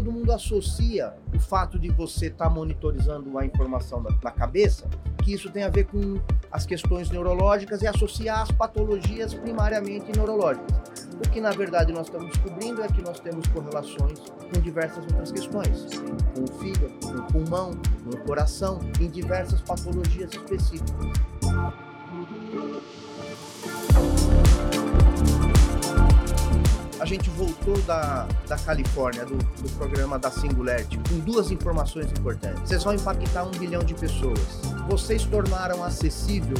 todo mundo associa o fato de você estar tá monitorizando a informação da, da, cabeça, que isso tem a ver com as questões neurológicas e associar as patologias primariamente neurológicas. O que na verdade nós estamos descobrindo é que nós temos correlações com diversas outras questões, com o fígado, com o pulmão, com o coração, em diversas patologias específicas. A gente voltou da, da Califórnia, do, do programa da Singularity, com duas informações importantes. Vocês vão impactar um bilhão de pessoas. Vocês tornaram acessível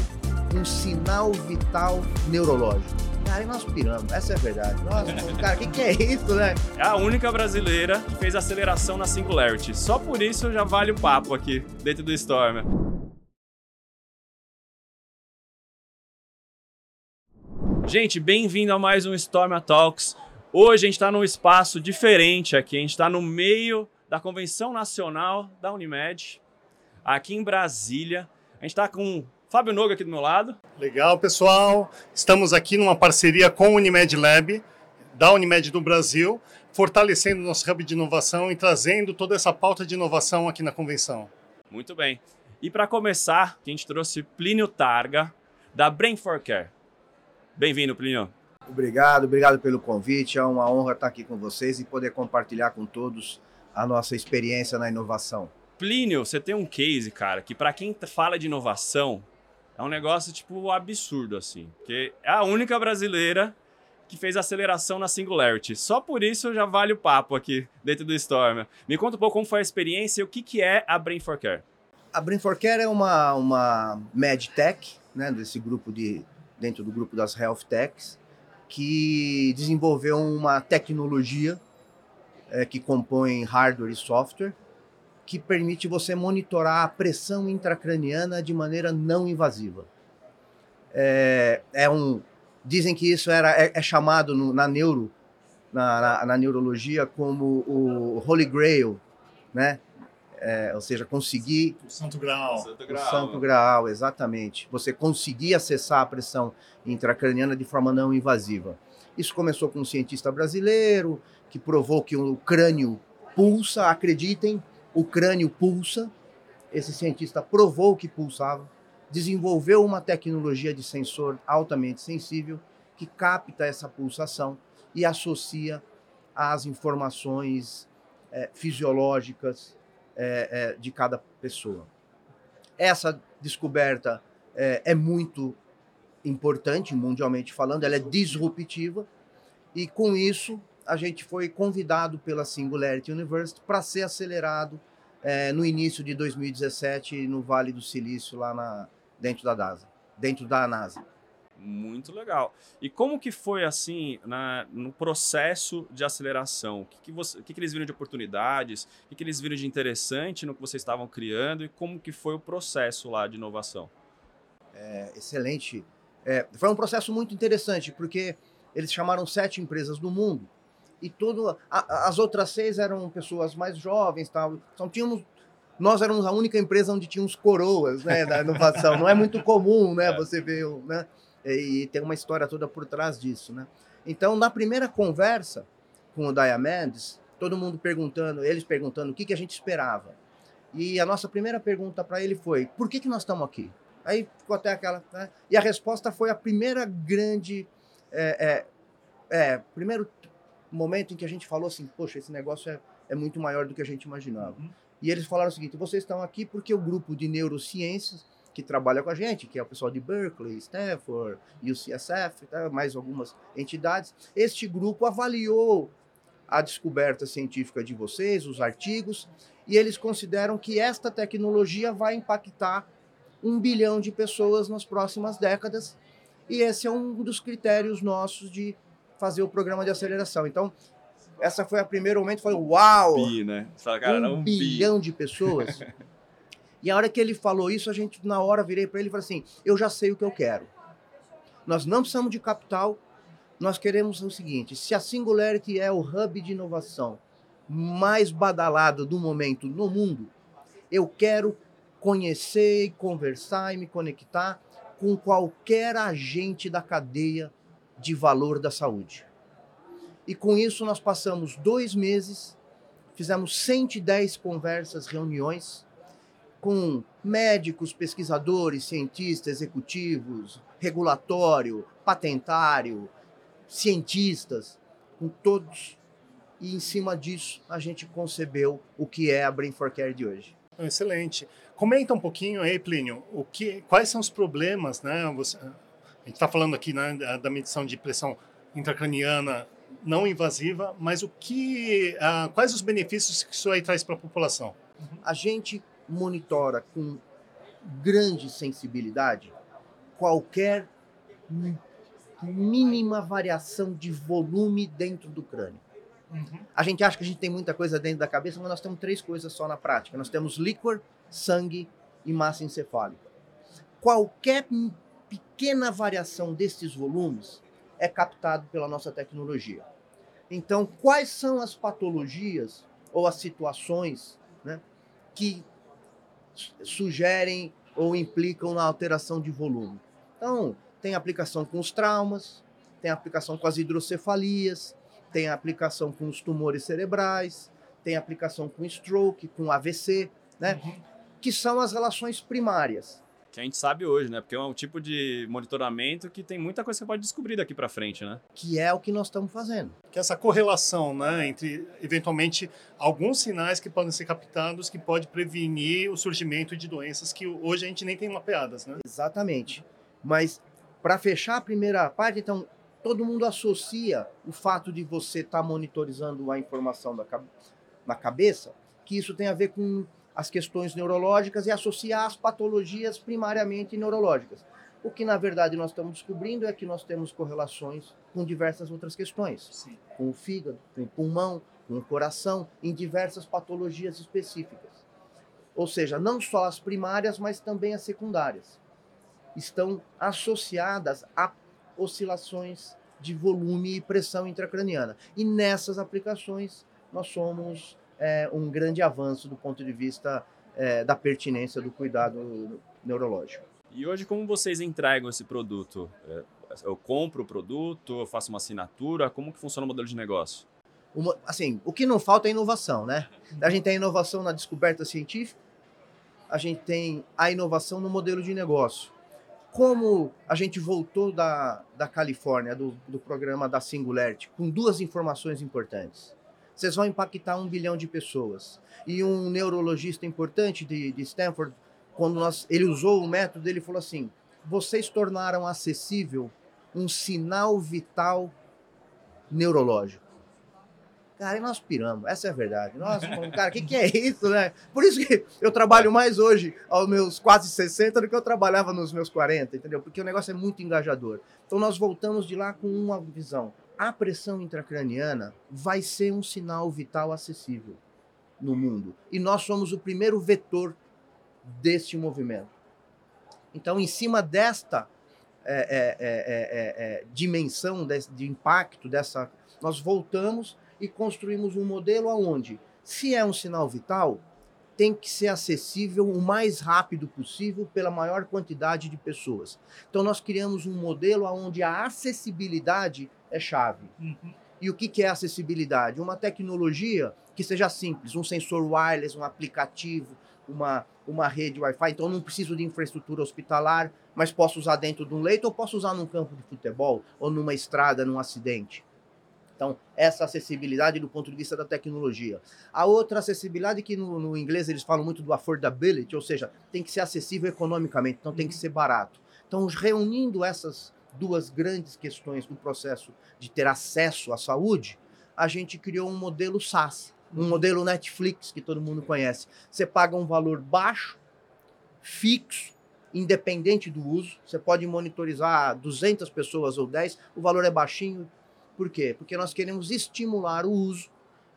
um sinal vital neurológico. Cara, e nós piramos, essa é a verdade. Nossa, cara, o que, que é isso, né? É a única brasileira que fez aceleração na Singularity. Só por isso já vale o papo aqui dentro do Storm. Gente, bem-vindo a mais um Storm Talks. Hoje a gente está num espaço diferente aqui, a gente está no meio da Convenção Nacional da Unimed, aqui em Brasília. A gente está com o Fábio Noga aqui do meu lado. Legal, pessoal. Estamos aqui numa parceria com a Unimed Lab, da Unimed do Brasil, fortalecendo nosso hub de inovação e trazendo toda essa pauta de inovação aqui na convenção. Muito bem. E para começar, a gente trouxe Plínio Targa, da Brain for Care. Bem-vindo, Plínio. Obrigado, obrigado pelo convite. É uma honra estar aqui com vocês e poder compartilhar com todos a nossa experiência na inovação. Plínio, você tem um case, cara, que para quem fala de inovação é um negócio tipo absurdo assim, porque é a única brasileira que fez aceleração na Singularity. Só por isso já vale o papo aqui dentro do Storm. Me conta um pouco como foi a experiência e o que, que é a Brain for Care. A Brain for Care é uma, uma medtech, né, desse grupo de dentro do grupo das health techs, que desenvolveu uma tecnologia é, que compõe hardware e software que permite você monitorar a pressão intracraniana de maneira não invasiva. É, é um, dizem que isso era, é, é chamado no, na neuro, na, na, na, neurologia como o Holy Grail, né? É, ou seja, conseguir. O Santo Graal. O Santo Graal. O Santo Graal, exatamente. Você conseguir acessar a pressão intracraniana de forma não invasiva. Isso começou com um cientista brasileiro que provou que o crânio pulsa, acreditem, o crânio pulsa. Esse cientista provou que pulsava, desenvolveu uma tecnologia de sensor altamente sensível que capta essa pulsação e associa às informações é, fisiológicas é, é, de cada pessoa. Essa descoberta é, é muito importante, mundialmente falando, ela é disruptiva, e com isso a gente foi convidado pela Singularity University para ser acelerado é, no início de 2017 no Vale do Silício, lá na, dentro da NASA, dentro da NASA. Muito legal. E como que foi assim na, no processo de aceleração? O que, que, você, que, que eles viram de oportunidades? O que, que eles viram de interessante no que vocês estavam criando? E como que foi o processo lá de inovação? É, excelente. É, foi um processo muito interessante, porque eles chamaram sete empresas do mundo e todo, a, as outras seis eram pessoas mais jovens. Tal. Então tínhamos nós éramos a única empresa onde tínhamos coroas né, da inovação. Não é muito comum né, é. você ver né, e tem uma história toda por trás disso, né? Então, na primeira conversa com o Diamonds, todo mundo perguntando, eles perguntando o que, que a gente esperava. E a nossa primeira pergunta para ele foi: por que, que nós estamos aqui? Aí ficou até aquela. Né? E a resposta foi a primeira grande. É, é, é, primeiro momento em que a gente falou assim: poxa, esse negócio é, é muito maior do que a gente imaginava. Uhum. E eles falaram o seguinte: vocês estão aqui porque o grupo de neurociências que trabalha com a gente, que é o pessoal de Berkeley, Stanford, UCSF, tá? mais algumas entidades. Este grupo avaliou a descoberta científica de vocês, os artigos, e eles consideram que esta tecnologia vai impactar um bilhão de pessoas nas próximas décadas, e esse é um dos critérios nossos de fazer o programa de aceleração. Então, essa foi a primeiro momento, foi uau! Bi, né? Cara, um, um bilhão bi. de pessoas. E a hora que ele falou isso, a gente, na hora, virei para ele e falei assim: eu já sei o que eu quero. Nós não precisamos de capital, nós queremos o seguinte: se a Singularity é o hub de inovação mais badalado do momento no mundo, eu quero conhecer, conversar e me conectar com qualquer agente da cadeia de valor da saúde. E com isso nós passamos dois meses fizemos 110 conversas, reuniões com médicos, pesquisadores, cientistas, executivos, regulatório, patentário, cientistas, com todos. E em cima disso a gente concebeu o que é a Brain for Care de hoje. Excelente. Comenta um pouquinho aí, Plínio, o que, quais são os problemas, né? Você, a gente está falando aqui né, da medição de pressão intracraniana não invasiva, mas o que, uh, quais os benefícios que isso aí traz para a população? A gente monitora com grande sensibilidade qualquer mínima variação de volume dentro do crânio. Uhum. A gente acha que a gente tem muita coisa dentro da cabeça, mas nós temos três coisas só na prática. Nós temos líquor, sangue e massa encefálica. Qualquer pequena variação destes volumes é captado pela nossa tecnologia. Então, quais são as patologias ou as situações né, que sugerem ou implicam na alteração de volume? Então, tem aplicação com os traumas, tem aplicação com as hidrocefalias, tem aplicação com os tumores cerebrais, tem aplicação com stroke, com AVC, né? Uhum. Que são as relações primárias. Que a gente sabe hoje, né? Porque é um tipo de monitoramento que tem muita coisa que você pode descobrir daqui para frente, né? Que é o que nós estamos fazendo. Que é essa correlação, né, entre eventualmente alguns sinais que podem ser captados que pode prevenir o surgimento de doenças que hoje a gente nem tem mapeadas, né? Exatamente. Mas para fechar a primeira parte, então todo mundo associa o fato de você estar tá monitorizando a informação da, na cabeça, que isso tem a ver com as questões neurológicas e associar as patologias primariamente neurológicas. O que na verdade nós estamos descobrindo é que nós temos correlações com diversas outras questões, Sim. com o fígado, com o pulmão, com o coração, em diversas patologias específicas. Ou seja, não só as primárias, mas também as secundárias estão associadas a oscilações de volume e pressão intracraniana. E nessas aplicações, nós somos é, um grande avanço do ponto de vista é, da pertinência do cuidado neurológico. E hoje, como vocês entregam esse produto? É, eu compro o produto, eu faço uma assinatura, como que funciona o modelo de negócio? Uma, assim, o que não falta é inovação, né? A gente tem inovação na descoberta científica, a gente tem a inovação no modelo de negócio como a gente voltou da, da Califórnia, do, do programa da Singularity, com duas informações importantes. Vocês vão impactar um bilhão de pessoas. E um neurologista importante de, de Stanford, quando nós, ele usou o método, ele falou assim: vocês tornaram acessível um sinal vital neurológico. Cara, e nós piramos, essa é a verdade. Nós cara, o que, que é isso, né? Por isso que eu trabalho mais hoje, aos meus quase 60, do que eu trabalhava nos meus 40, entendeu? Porque o negócio é muito engajador. Então nós voltamos de lá com uma visão. A pressão intracraniana vai ser um sinal vital acessível no mundo. E nós somos o primeiro vetor deste movimento. Então, em cima desta é, é, é, dimensão de, impacto, dessa, nós voltamos e construímos um modelo onde, se é um sinal vital, tem que ser acessível o mais rápido possível pela maior quantidade de pessoas. Então nós criamos um modelo onde a acessibilidade é chave. Uhum. E o que, que é acessibilidade? Uma tecnologia que seja simples, um sensor wireless, um aplicativo, uma, uma rede Wi-Fi. Então eu não preciso de infraestrutura hospitalar, mas posso usar dentro de um leito ou posso usar num campo de futebol ou numa estrada, num acidente. Então, essa acessibilidade do ponto de vista da tecnologia. A outra acessibilidade que no, no, inglês eles falam muito do affordability, ou seja, tem que ser acessível economicamente, então tem que ser barato. Então, reunindo essas duas grandes questões do processo de ter acesso à saúde, a gente criou um modelo SaaS, um modelo Netflix que todo mundo conhece. Você paga um valor baixo, fixo, independente do uso. Você pode monitorizar 200 pessoas ou 10, o valor é baixinho, por quê? Porque nós queremos estimular o uso,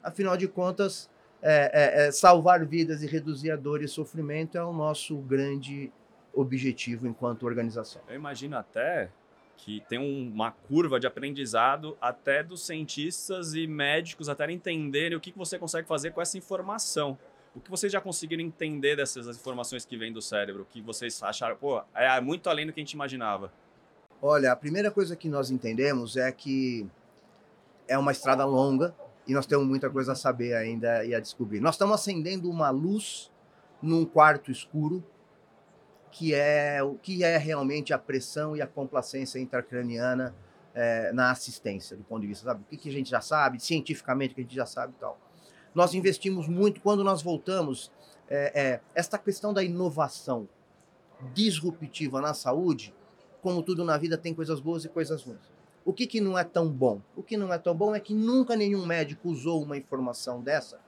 afinal de contas, é, é, é, salvar vidas e reduzir a dor e sofrimento é o nosso grande objetivo enquanto organização. Eu imagino até que tem uma curva de aprendizado até dos cientistas e médicos até entenderem o que você consegue fazer com essa informação. O que vocês já conseguiram entender dessas informações que vêm do cérebro? Que vocês acharam, pô, é muito além do que a gente imaginava? Olha, a primeira coisa que nós entendemos é que é uma estrada longa, e nós temos muita coisa a saber ainda e a descobrir. Nós estamos acendendo uma luz num quarto escuro que é o que é realmente a pressão e a complacência intracraniana é, na assistência, do ponto de vista, sabe? O que, que a gente já sabe, cientificamente, o que a gente já sabe e tal. Nós investimos muito, quando nós voltamos, é, é, esta questão da inovação disruptiva na saúde, como tudo na vida, tem coisas boas e coisas ruins. O que, que não é tão bom? O que não é tão bom é que nunca nenhum médico usou uma informação dessa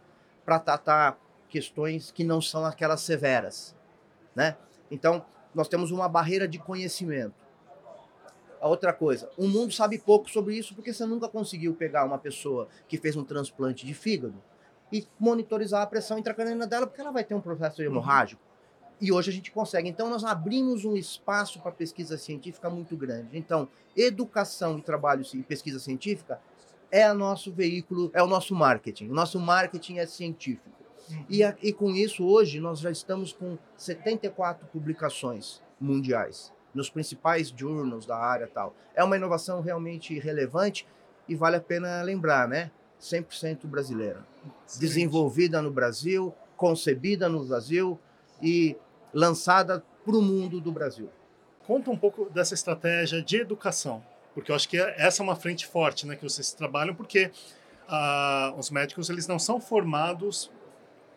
para tratar questões que não são aquelas severas, né? Então, nós temos uma barreira de conhecimento. A outra coisa, o mundo sabe pouco sobre isso porque você nunca conseguiu pegar uma pessoa que fez um transplante de fígado e monitorizar a pressão intracraniana dela porque ela vai ter um processo hemorrágico. E hoje a gente consegue. Então, nós abrimos um espaço para pesquisa científica muito grande. Então, educação e trabalho e pesquisa científica é o nosso veículo, é o nosso marketing. O nosso marketing é científico. E, e com isso, hoje, nós já estamos com 74 publicações mundiais, nos principais journals da área tal. É uma inovação realmente relevante e vale a pena lembrar, né? 100% brasileira. Desenvolvida no Brasil, concebida no Brasil e lançada para o mundo do Brasil. Conta um pouco dessa estratégia de educação, porque eu acho que essa é uma frente forte né, que vocês trabalham, porque ah, os médicos eles não são formados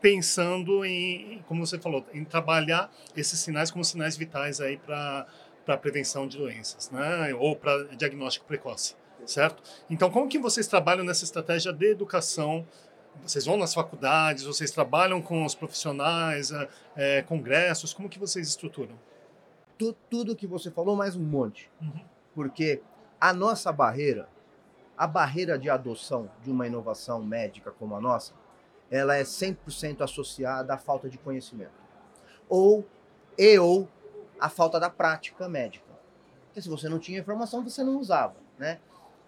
pensando em, como você falou, em trabalhar esses sinais como sinais vitais aí para para prevenção de doenças, né? Ou para diagnóstico precoce, certo? Então, como que vocês trabalham nessa estratégia de educação vocês vão nas faculdades, vocês trabalham com os profissionais, é, congressos, como que vocês estruturam? Tudo, tudo que você falou, mais um monte. Uhum. Porque a nossa barreira, a barreira de adoção de uma inovação médica como a nossa, ela é 100% associada à falta de conhecimento. Ou, e ou, a falta da prática médica. Porque se você não tinha informação, você não usava, né?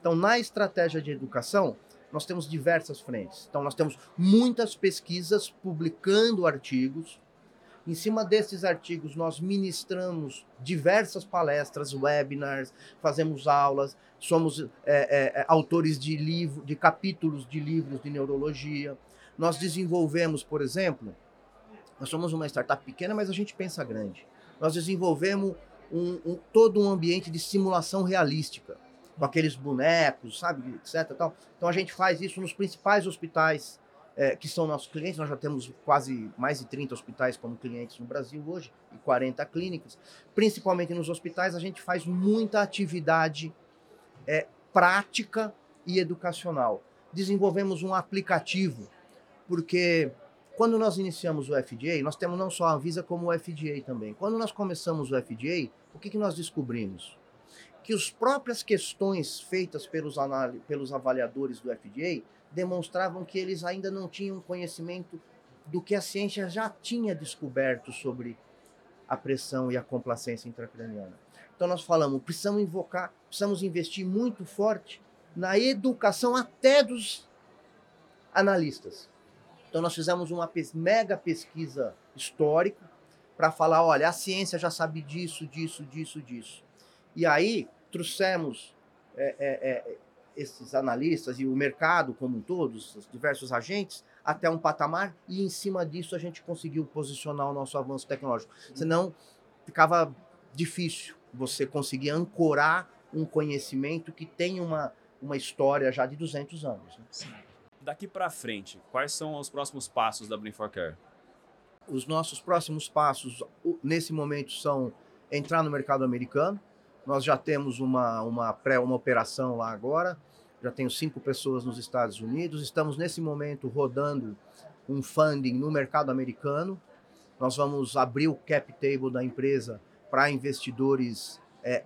Então, na estratégia de educação, nós temos diversas frentes. Então, nós temos muitas pesquisas publicando artigos. Em cima desses artigos, nós ministramos diversas palestras, webinars, fazemos aulas, somos é, é, autores de livro, de capítulos de livros de neurologia. Nós desenvolvemos, por exemplo, nós somos uma startup pequena, mas a gente pensa grande. Nós desenvolvemos um, um, todo um ambiente de simulação realística com aqueles bonecos, sabe, etc. Tal. Então a gente faz isso nos principais hospitais é, que são nossos clientes. Nós já temos quase mais de 30 hospitais como clientes no Brasil hoje e 40 clínicas. Principalmente nos hospitais, a gente faz muita atividade é, prática e educacional. Desenvolvemos um aplicativo, porque quando nós iniciamos o FDA, nós temos não só a Anvisa como o FDA também. Quando nós começamos o FDA, o que, que nós descobrimos? que as próprias questões feitas pelos, pelos avaliadores do FDA demonstravam que eles ainda não tinham conhecimento do que a ciência já tinha descoberto sobre a pressão e a complacência intracraniana. Então nós falamos, precisamos invocar, precisamos investir muito forte na educação até dos analistas. Então nós fizemos uma mega pesquisa histórica para falar, olha, a ciência já sabe disso, disso, disso, disso. E aí trouxemos é, é, é, esses analistas e o mercado como um todo, os diversos agentes, até um patamar e em cima disso a gente conseguiu posicionar o nosso avanço tecnológico. Senão ficava difícil você conseguir ancorar um conhecimento que tem uma, uma história já de 200 anos. Né? Daqui para frente, quais são os próximos passos da Brim for Care? Os nossos próximos passos, nesse momento, são entrar no mercado americano, nós já temos uma, uma pré, uma operação lá agora, já tenho cinco pessoas nos Estados Unidos, estamos nesse momento rodando um funding no mercado americano. Nós vamos abrir o cap table da empresa para investidores é,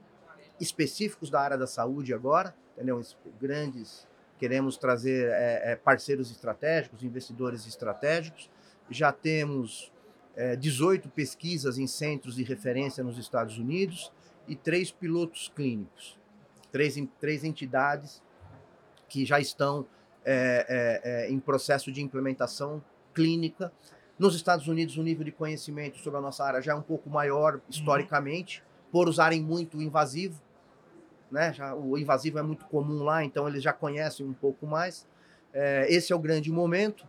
específicos da área da saúde agora, entendeu? Grandes, queremos trazer é, é, parceiros estratégicos, investidores estratégicos. Já temos 18 é, pesquisas em centros de referência nos Estados Unidos e três pilotos clínicos, três, três entidades que já estão é, é, é, em processo de implementação clínica. Nos Estados Unidos, o nível de conhecimento sobre a nossa área já é um pouco maior historicamente, uhum. por usarem muito invasivo. Né? Já, o invasivo é muito comum lá, então eles já conhecem um pouco mais. É, esse é o grande momento.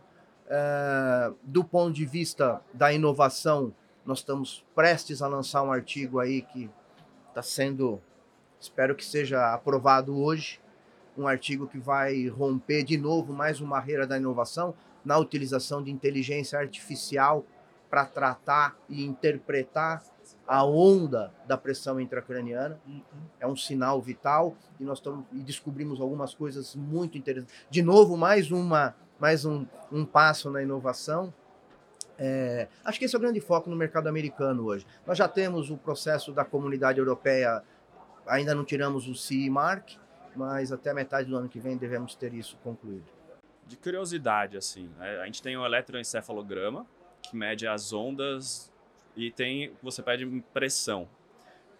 É, do ponto de vista da inovação, nós estamos prestes a lançar um artigo aí que está sendo, espero que seja aprovado hoje, um artigo que vai romper de novo mais uma barreira da inovação na utilização de inteligência artificial para tratar e interpretar a onda da pressão intracraniana. Uhum. É um sinal vital e nós estamos e descobrimos algumas coisas muito interessantes. De novo, mais uma mais um, um passo na inovação. É, acho que esse é o grande foco no mercado americano hoje. Nós já temos o processo da comunidade europeia, ainda não tiramos o CE Mark, mas até metade do ano que vem devemos ter isso concluído. De curiosidade, assim, né, a gente tem o eletroencefalograma, que mede as ondas e tem você pede pressão.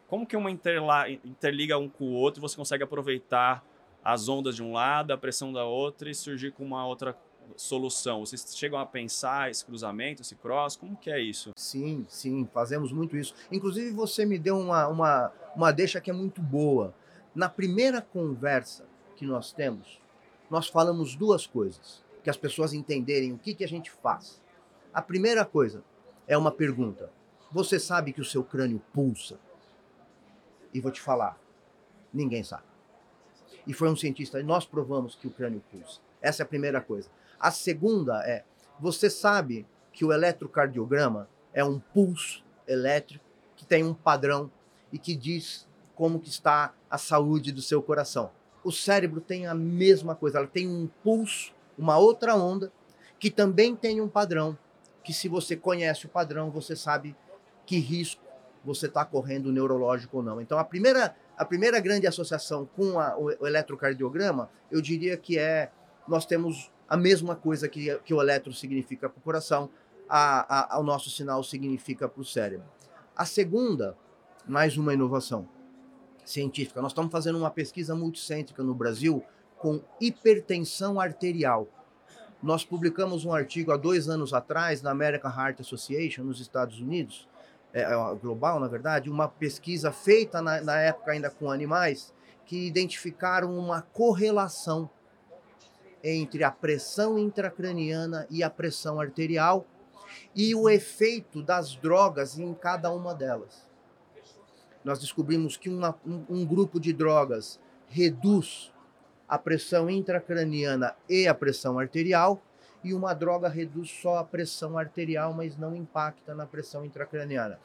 Como que uma interla, interliga um com o outro você consegue aproveitar as ondas de um lado, a pressão da outra e surgir com uma outra solução? Vocês chegam a pensar esse cruzamento, esse cross? Como que é isso? Sim, sim, fazemos muito isso. Inclusive você me deu uma, uma, uma deixa que é muito boa. Na primeira conversa que nós temos, nós falamos duas coisas, que as pessoas entenderem o que, que a gente faz. A primeira coisa é uma pergunta. Você sabe que o seu crânio pulsa? E vou te falar, ninguém sabe. E foi um cientista, e nós provamos que o crânio pulsa. Essa é a primeira coisa. A segunda é, você sabe que o eletrocardiograma é um pulso elétrico que tem um padrão e que diz como que está a saúde do seu coração. O cérebro tem a mesma coisa, ela tem um pulso, uma outra onda, que também tem um padrão que se você conhece o padrão, você sabe que risco você está correndo neurológico ou não. Então, a primeira, a primeira grande associação com a, o, o, eletrocardiograma, eu diria que é nós temos a mesma coisa que, que o eletro significa para o coração, a, a, o nosso sinal significa para o cérebro. A segunda, mais uma inovação científica. Nós estamos fazendo uma pesquisa multicêntrica no Brasil com hipertensão arterial nós publicamos um artigo há dois anos atrás na American Heart Association, nos Estados Unidos, é, é global, na verdade, uma pesquisa feita na, na época ainda com animais, que identificaram uma correlação entre a pressão intracraniana e a pressão arterial e o efeito das drogas em cada uma delas. Nós descobrimos que uma, um, um grupo de drogas reduz a pressão intracraniana e a pressão arterial, e uma droga reduz só a pressão arterial, mas não impacta na pressão intracraniana.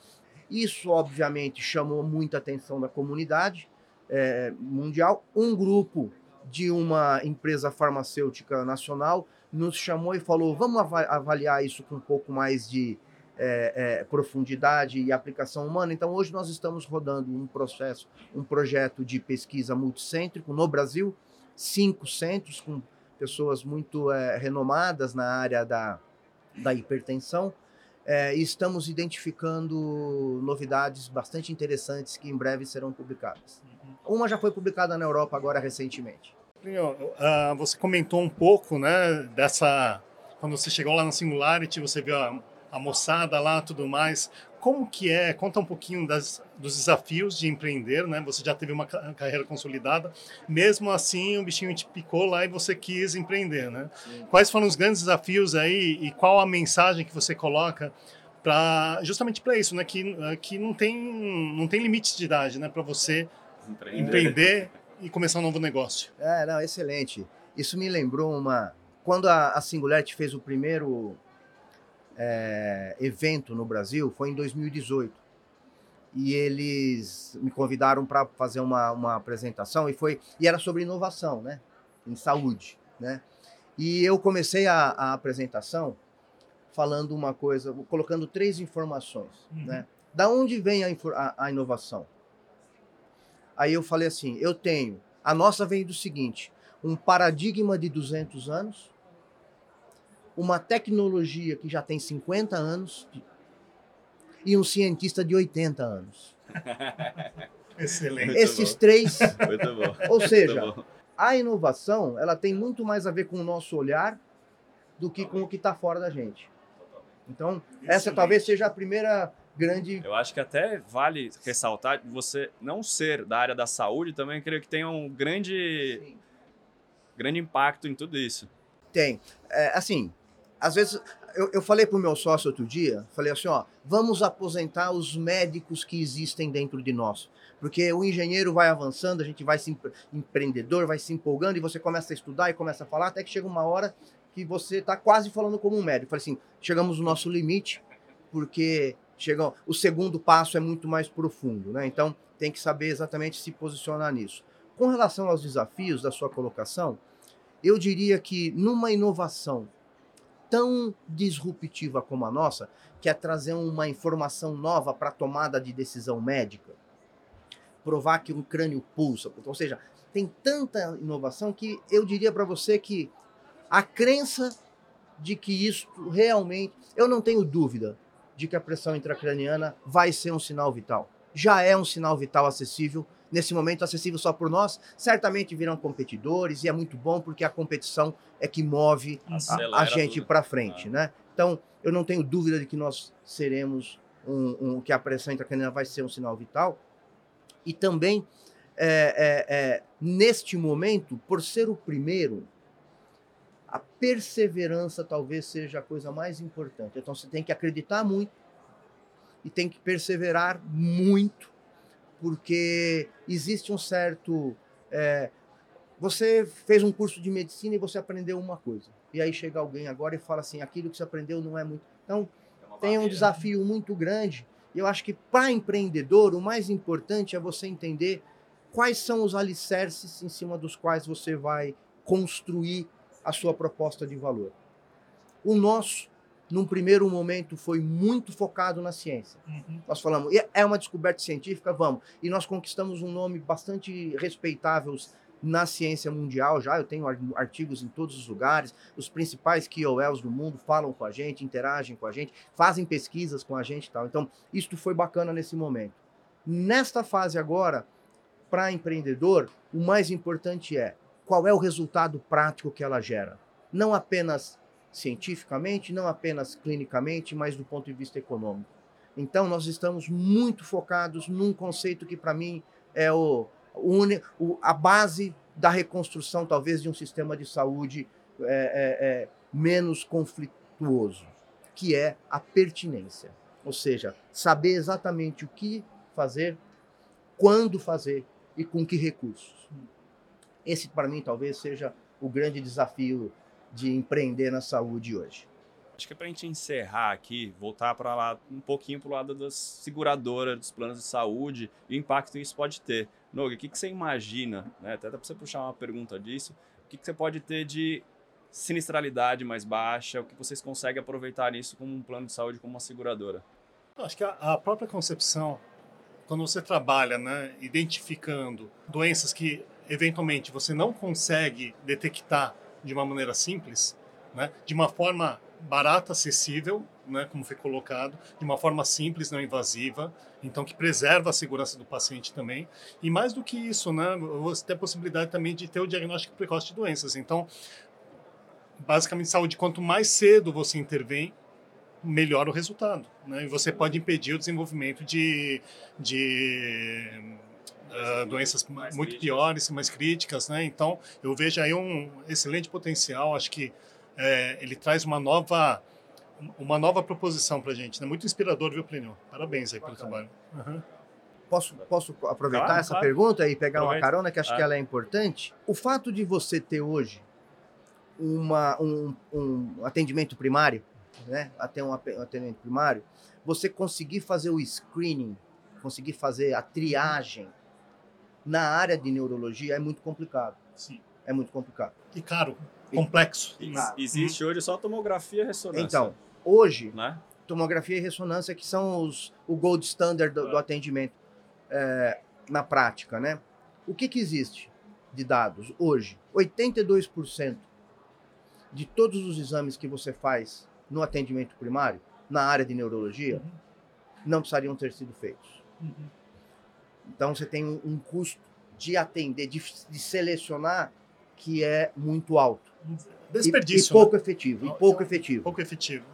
Isso, obviamente, chamou muita atenção da comunidade é, mundial. Um grupo de uma empresa farmacêutica nacional nos chamou e falou: vamos avaliar isso com um pouco mais de é, é, profundidade e aplicação humana. Então, hoje nós estamos rodando um processo, um projeto de pesquisa multicêntrico no Brasil cinco centros com pessoas muito é, renomadas na área da, da hipertensão. É, estamos identificando novidades bastante interessantes que em breve serão publicadas. Uhum. Uma já foi publicada na Europa agora recentemente. Uh, você comentou um pouco, né, dessa quando você chegou lá no Singularity, você viu a, a moçada lá, tudo mais. Como que é? Conta um pouquinho das, dos desafios de empreender, né? Você já teve uma carreira consolidada, mesmo assim o bichinho te picou lá e você quis empreender, né? Sim. Quais foram os grandes desafios aí e qual a mensagem que você coloca para justamente para isso, né? Que, que não tem não tem limite de idade, né? Para você empreender. empreender e começar um novo negócio. É, não, excelente. Isso me lembrou uma quando a, a Singularity fez o primeiro é, evento no Brasil foi em 2018. E eles me convidaram para fazer uma, uma apresentação e foi e era sobre inovação, né? Em saúde, né? E eu comecei a, a apresentação falando uma coisa, colocando três informações, uhum. né? Da onde vem a, a, a inovação? Aí eu falei assim, eu tenho, a nossa vem do seguinte, um paradigma de 200 anos, uma tecnologia que já tem 50 anos e um cientista de 80 anos. Excelente. Esses três. Muito bom. Ou seja, a inovação ela tem muito mais a ver com o nosso olhar do que com o que está fora da gente. Então, essa talvez seja a primeira grande. Eu acho que até vale ressaltar você não ser da área da saúde também creio que tem um grande, grande impacto em tudo isso. Tem. É, assim, às vezes, eu, eu falei para o meu sócio outro dia, falei assim, ó, vamos aposentar os médicos que existem dentro de nós. Porque o engenheiro vai avançando, a gente vai se empreendedor, vai se empolgando e você começa a estudar e começa a falar, até que chega uma hora que você está quase falando como um médico. Falei assim, chegamos no nosso limite, porque chega, o segundo passo é muito mais profundo, né? Então tem que saber exatamente se posicionar nisso. Com relação aos desafios da sua colocação, eu diria que numa inovação tão disruptiva como a nossa, que é trazer uma informação nova para a tomada de decisão médica, provar que um crânio pulsa, ou seja, tem tanta inovação que eu diria para você que a crença de que isso realmente, eu não tenho dúvida de que a pressão intracraniana vai ser um sinal vital. Já é um sinal vital acessível, nesse momento acessível só por nós. Certamente virão competidores e é muito bom porque a competição é que move a, a, gente para frente, ah. né? Então, eu não tenho dúvida de que nós seremos um, um que a pressão intracraniana vai ser um sinal vital. E também, é, é, é, neste momento, por ser o primeiro, a perseverança talvez seja a coisa mais importante. Então você tem que acreditar muito e tem que perseverar muito, porque existe um certo. É, você fez um curso de medicina e você aprendeu uma coisa. E aí chega alguém agora e fala assim: aquilo que você aprendeu não é muito. Então, é tem um desafio muito grande. E eu acho que para empreendedor, o mais importante é você entender quais são os alicerces em cima dos quais você vai construir a sua proposta de valor. O nosso, num primeiro momento, foi muito focado na ciência. Uhum. Nós falamos, é uma descoberta científica, vamos. E nós conquistamos um nome bastante respeitável na ciência mundial já. Eu tenho artigos em todos os lugares. Os principais KOLs do mundo falam com a gente, interagem com a gente, fazem pesquisas com a gente e tal. Então, isso foi bacana nesse momento. Nesta fase agora, para empreendedor, o mais importante é qual é o resultado prático que ela gera. Não apenas cientificamente, não apenas clinicamente, mas do ponto de vista econômico. Então, nós estamos muito focados num conceito que, para mim, é o, o, a base da reconstrução, talvez, de um sistema de saúde é, é, é, menos conflituoso, que é a pertinência. Ou seja, saber exatamente o que fazer, quando fazer e com que recursos. Esse, para mim, talvez seja o grande desafio de empreender na saúde hoje. Acho que é para a gente encerrar aqui, voltar para lá um pouquinho para o lado das seguradoras, dos planos de saúde e o impacto que isso pode ter. Nogue, o que, que você imagina, né? até para você puxar uma pergunta disso, o que, que você pode ter de sinistralidade mais baixa, o que vocês conseguem aproveitar nisso como um plano de saúde, como uma seguradora? Acho que a, a própria concepção, quando você trabalha né, identificando doenças que eventualmente você não consegue detectar de uma maneira simples, né, de uma forma barata, acessível, né, como foi colocado, de uma forma simples, não invasiva, então que preserva a segurança do paciente também. E mais do que isso, né, você tem a possibilidade também de ter o diagnóstico precoce de doenças. Então, basicamente, saúde, quanto mais cedo você intervém, melhor o resultado. Né? E você pode impedir o desenvolvimento de, de doenças mais muito críticas. piores, mais críticas, né? Então, eu vejo aí um excelente potencial. Acho que é, ele traz uma nova uma nova proposição para a gente, né? Muito inspirador, viu, Plínio? Parabéns aí pelo trabalho. Uhum. Posso, posso aproveitar claro, essa claro. pergunta e pegar Aproveita. uma carona que acho ah. que ela é importante? O fato de você ter hoje uma, um, um atendimento primário, né? Até um atendimento primário, você conseguir fazer o screening, conseguir fazer a triagem na área de neurologia é muito complicado. Sim. É muito complicado. E caro, complexo. E, existe hoje só tomografia e ressonância. Então, hoje, né? tomografia e ressonância que são os, o gold standard do, do atendimento é, na prática, né? O que, que existe de dados hoje? 82% de todos os exames que você faz no atendimento primário, na área de neurologia, uhum. não precisariam ter sido feitos. Uhum. Então você tem um, custo de atender, de, de, selecionar que é muito alto. Desperdício. E, e pouco né? efetivo. E pouco efetivo. Pouco efetivo.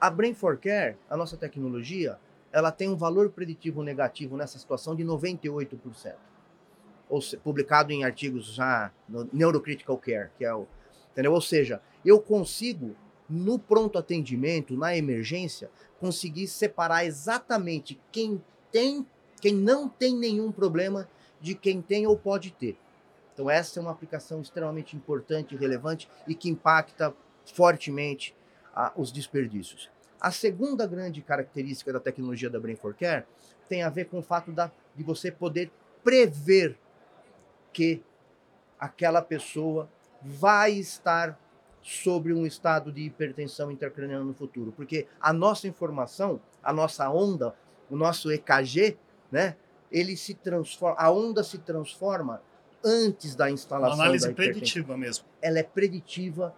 A Brain for Care, a nossa tecnologia, ela tem um valor preditivo negativo nessa situação de 98%. Ou se, publicado em artigos já no Neurocritical Care, que é o Entendeu? Ou seja, eu consigo, no pronto atendimento, na emergência, conseguir separar exatamente quem tem, quem não tem nenhum problema de quem tem ou pode ter. Então, essa é uma aplicação extremamente importante relevante e que impacta fortemente ah, os desperdícios. A segunda grande característica da tecnologia da Brain for Care tem a ver com o fato da, de você poder prever que aquela pessoa vai estar sobre um estado de hipertensão intracraniana no futuro, porque a nossa informação, a nossa onda, o nosso EKG, né, ele se transforma, a onda se transforma antes da instalação Uma análise preditiva mesmo. Ela é preditiva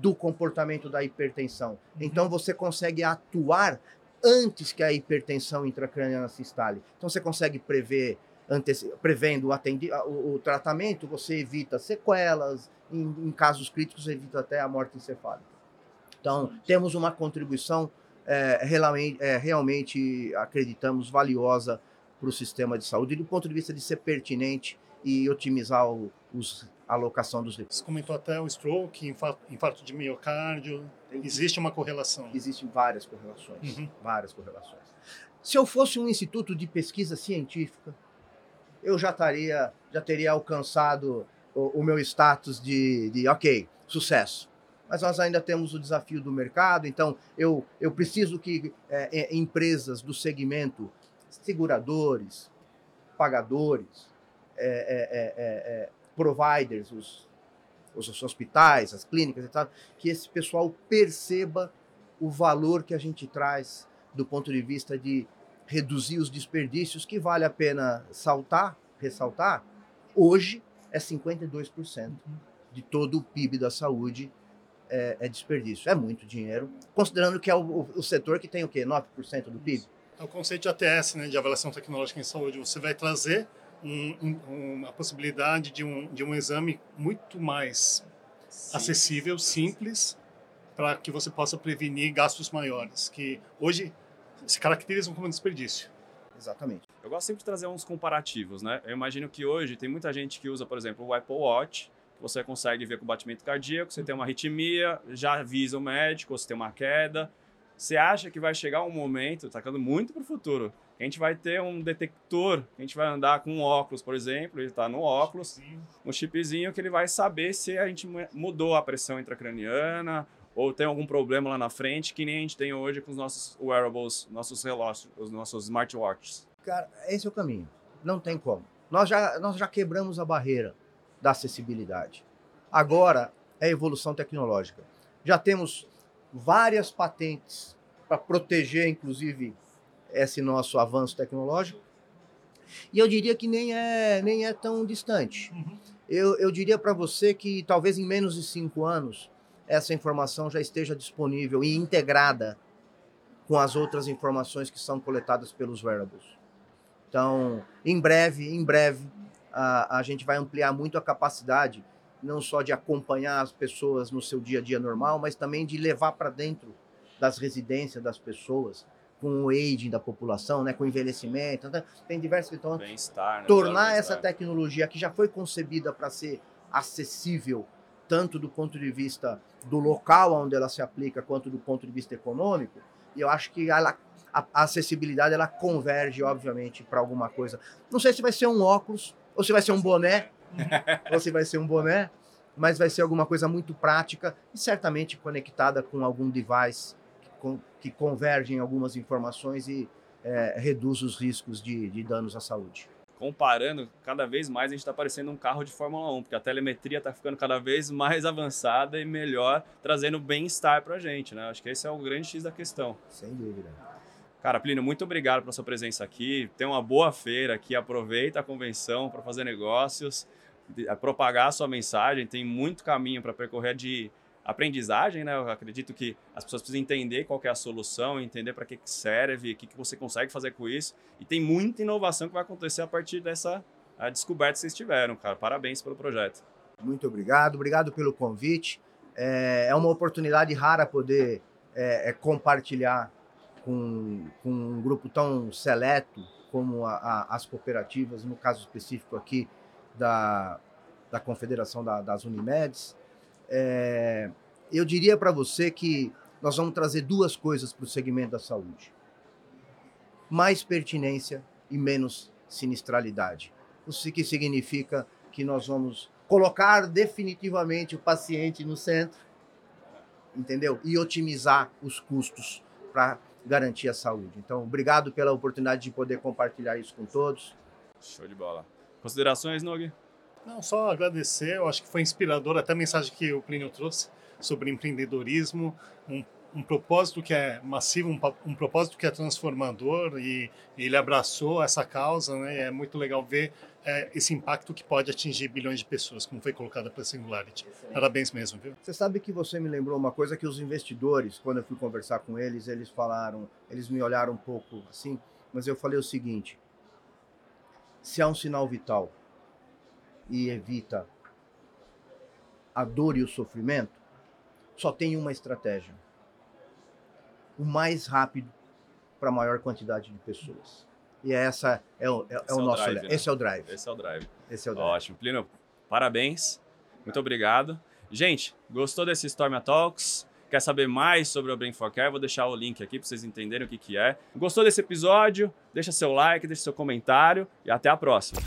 do comportamento da hipertensão. Uhum. Então você consegue atuar antes que a hipertensão intracraniana se instale. Então você consegue prever prevendo o, atendi o, o, tratamento, você evita sequelas, em, em, casos críticos, evita até a morte encefálica. Então, temos uma contribuição é, realmente, é, realmente, acreditamos, valiosa para o sistema de saúde, do ponto de vista de ser pertinente e otimizar o, os, a alocação dos recursos. Você comentou até o stroke, infarto, infarto de miocárdio. Existe uma correlação? Existem várias correlações. Uhum. Várias correlações. Se eu fosse um instituto de pesquisa científica, eu já estaria, já teria alcançado o, o meu status de, de, ok, sucesso. Mas nós ainda temos o desafio do mercado, então eu, eu preciso que é, é, empresas do segmento, seguradores, pagadores, é, é, é, é providers, os, os hospitais, as clínicas e tal, que esse pessoal perceba o valor que a gente traz do ponto de vista de reduzir os desperdícios, que vale a pena saltar, ressaltar, hoje é 52% de todo o PIB da saúde é, é, desperdício. É muito dinheiro, considerando que é o, o, setor que tem o quê? 9% do PIB? É o conceito de ATS, né, de avaliação tecnológica em saúde. Você vai trazer um, um, uma possibilidade de um, de um exame muito mais Sim. acessível, simples, para que você possa prevenir gastos maiores, que hoje se caracterizam como desperdício. Exatamente. Eu gosto sempre de trazer uns comparativos, né? Eu imagino que hoje tem muita gente que usa, por exemplo, o Apple Watch, você consegue ver com o batimento cardíaco, você tem uma arritmia, já avisa o médico, você tem uma queda. Você acha que vai chegar um momento, tá ficando muito para o futuro, que a gente vai ter um detector, a gente vai andar com um óculos, por exemplo, ele está no óculos, um chipzinho que ele vai saber se a gente mudou a pressão intracraniana, ou tem algum problema lá na frente, que nem a gente tem hoje com os nossos wearables, nossos relógios, os nossos smartwatches. Cara, esse é o caminho. Não tem como. Nós já, nós já quebramos a barreira da acessibilidade. Agora é evolução tecnológica. Já temos várias patentes para proteger, inclusive, esse nosso avanço tecnológico. E eu diria que nem é, nem é tão distante. Uhum. Eu, eu diria para você que talvez em menos de cinco anos essa informação já esteja disponível e integrada com as outras informações que são coletadas pelos wearables. Então, em breve, em breve, a, a gente vai ampliar muito a capacidade não só de acompanhar as pessoas no seu dia a dia normal, mas também de levar para dentro das residências das pessoas com o aging da população, né, com o envelhecimento, então, tem diversas então né, tornar essa tecnologia que já foi concebida para ser acessível tanto do ponto de vista do local onde ela se aplica, quanto do ponto de vista econômico. E eu acho que ela, a, a acessibilidade ela converge, obviamente, para alguma coisa. Não sei se vai ser um óculos, ou se vai ser um boné, ou se vai ser um boné, mas vai ser alguma coisa muito prática e certamente conectada com algum device que, com, que converge em algumas informações e é, reduz os riscos de, de danos à saúde comparando, cada vez mais a gente está parecendo um carro de Fórmula 1, porque a telemetria está ficando cada vez mais avançada e melhor, trazendo bem-estar para a gente, né? Acho que esse é o grande X da questão. Sem dúvida. Cara, Plínio, muito obrigado pela sua presença aqui. Tenha uma boa feira aqui, aproveita a convenção para fazer negócios, propagar a sua mensagem. Tem muito caminho para percorrer de aprendizagem, né? Eu acredito que as pessoas precisam entender qual é a solução, entender para que, que serve, o que, que você consegue fazer com isso. E tem muita inovação que vai acontecer a partir dessa descoberta que vocês tiveram, cara. Parabéns pelo projeto. Muito obrigado, obrigado pelo convite. É, é uma oportunidade rara poder é, é, compartilhar com, com, um grupo tão seleto como a, a, as cooperativas, no caso específico aqui da, da Confederação da, das Unimedes. É, eu diria para você que nós vamos trazer duas coisas para o segmento da saúde: mais pertinência e menos sinistralidade. O que significa que nós vamos colocar definitivamente o paciente no centro, entendeu? E otimizar os custos para garantir a saúde. Então, obrigado pela oportunidade de poder compartilhar isso com todos. Show de bola. Considerações, Nog? Não, só agradecer. Eu acho que foi inspirador até a mensagem que o Plínio trouxe sobre empreendedorismo, um, um propósito que é massivo, um, um, propósito que é transformador e, e ele abraçou essa causa, né? é muito legal ver é, esse impacto que pode atingir bilhões de pessoas, como foi colocado pela Singularity. Parabéns mesmo, viu? Você sabe que você me lembrou uma coisa que os investidores, quando eu fui conversar com eles, eles falaram, eles me olharam um pouco assim, mas eu falei o seguinte: se há um sinal vital e evita a dor e o sofrimento, só tem uma estratégia: o mais rápido para a maior quantidade de pessoas. E essa é o, é, é o, é nosso. Drive, né? Esse é o drive. Esse é o drive. Esse é o drive. Ótimo. Plínio, parabéns. Muito obrigado. Gente, gostou desse Storm Talks? Quer saber mais sobre o Brain for Care? Vou deixar o link aqui para vocês entenderem o que, que é. Gostou desse episódio? Deixa seu like, deixa seu comentário e até a próxima.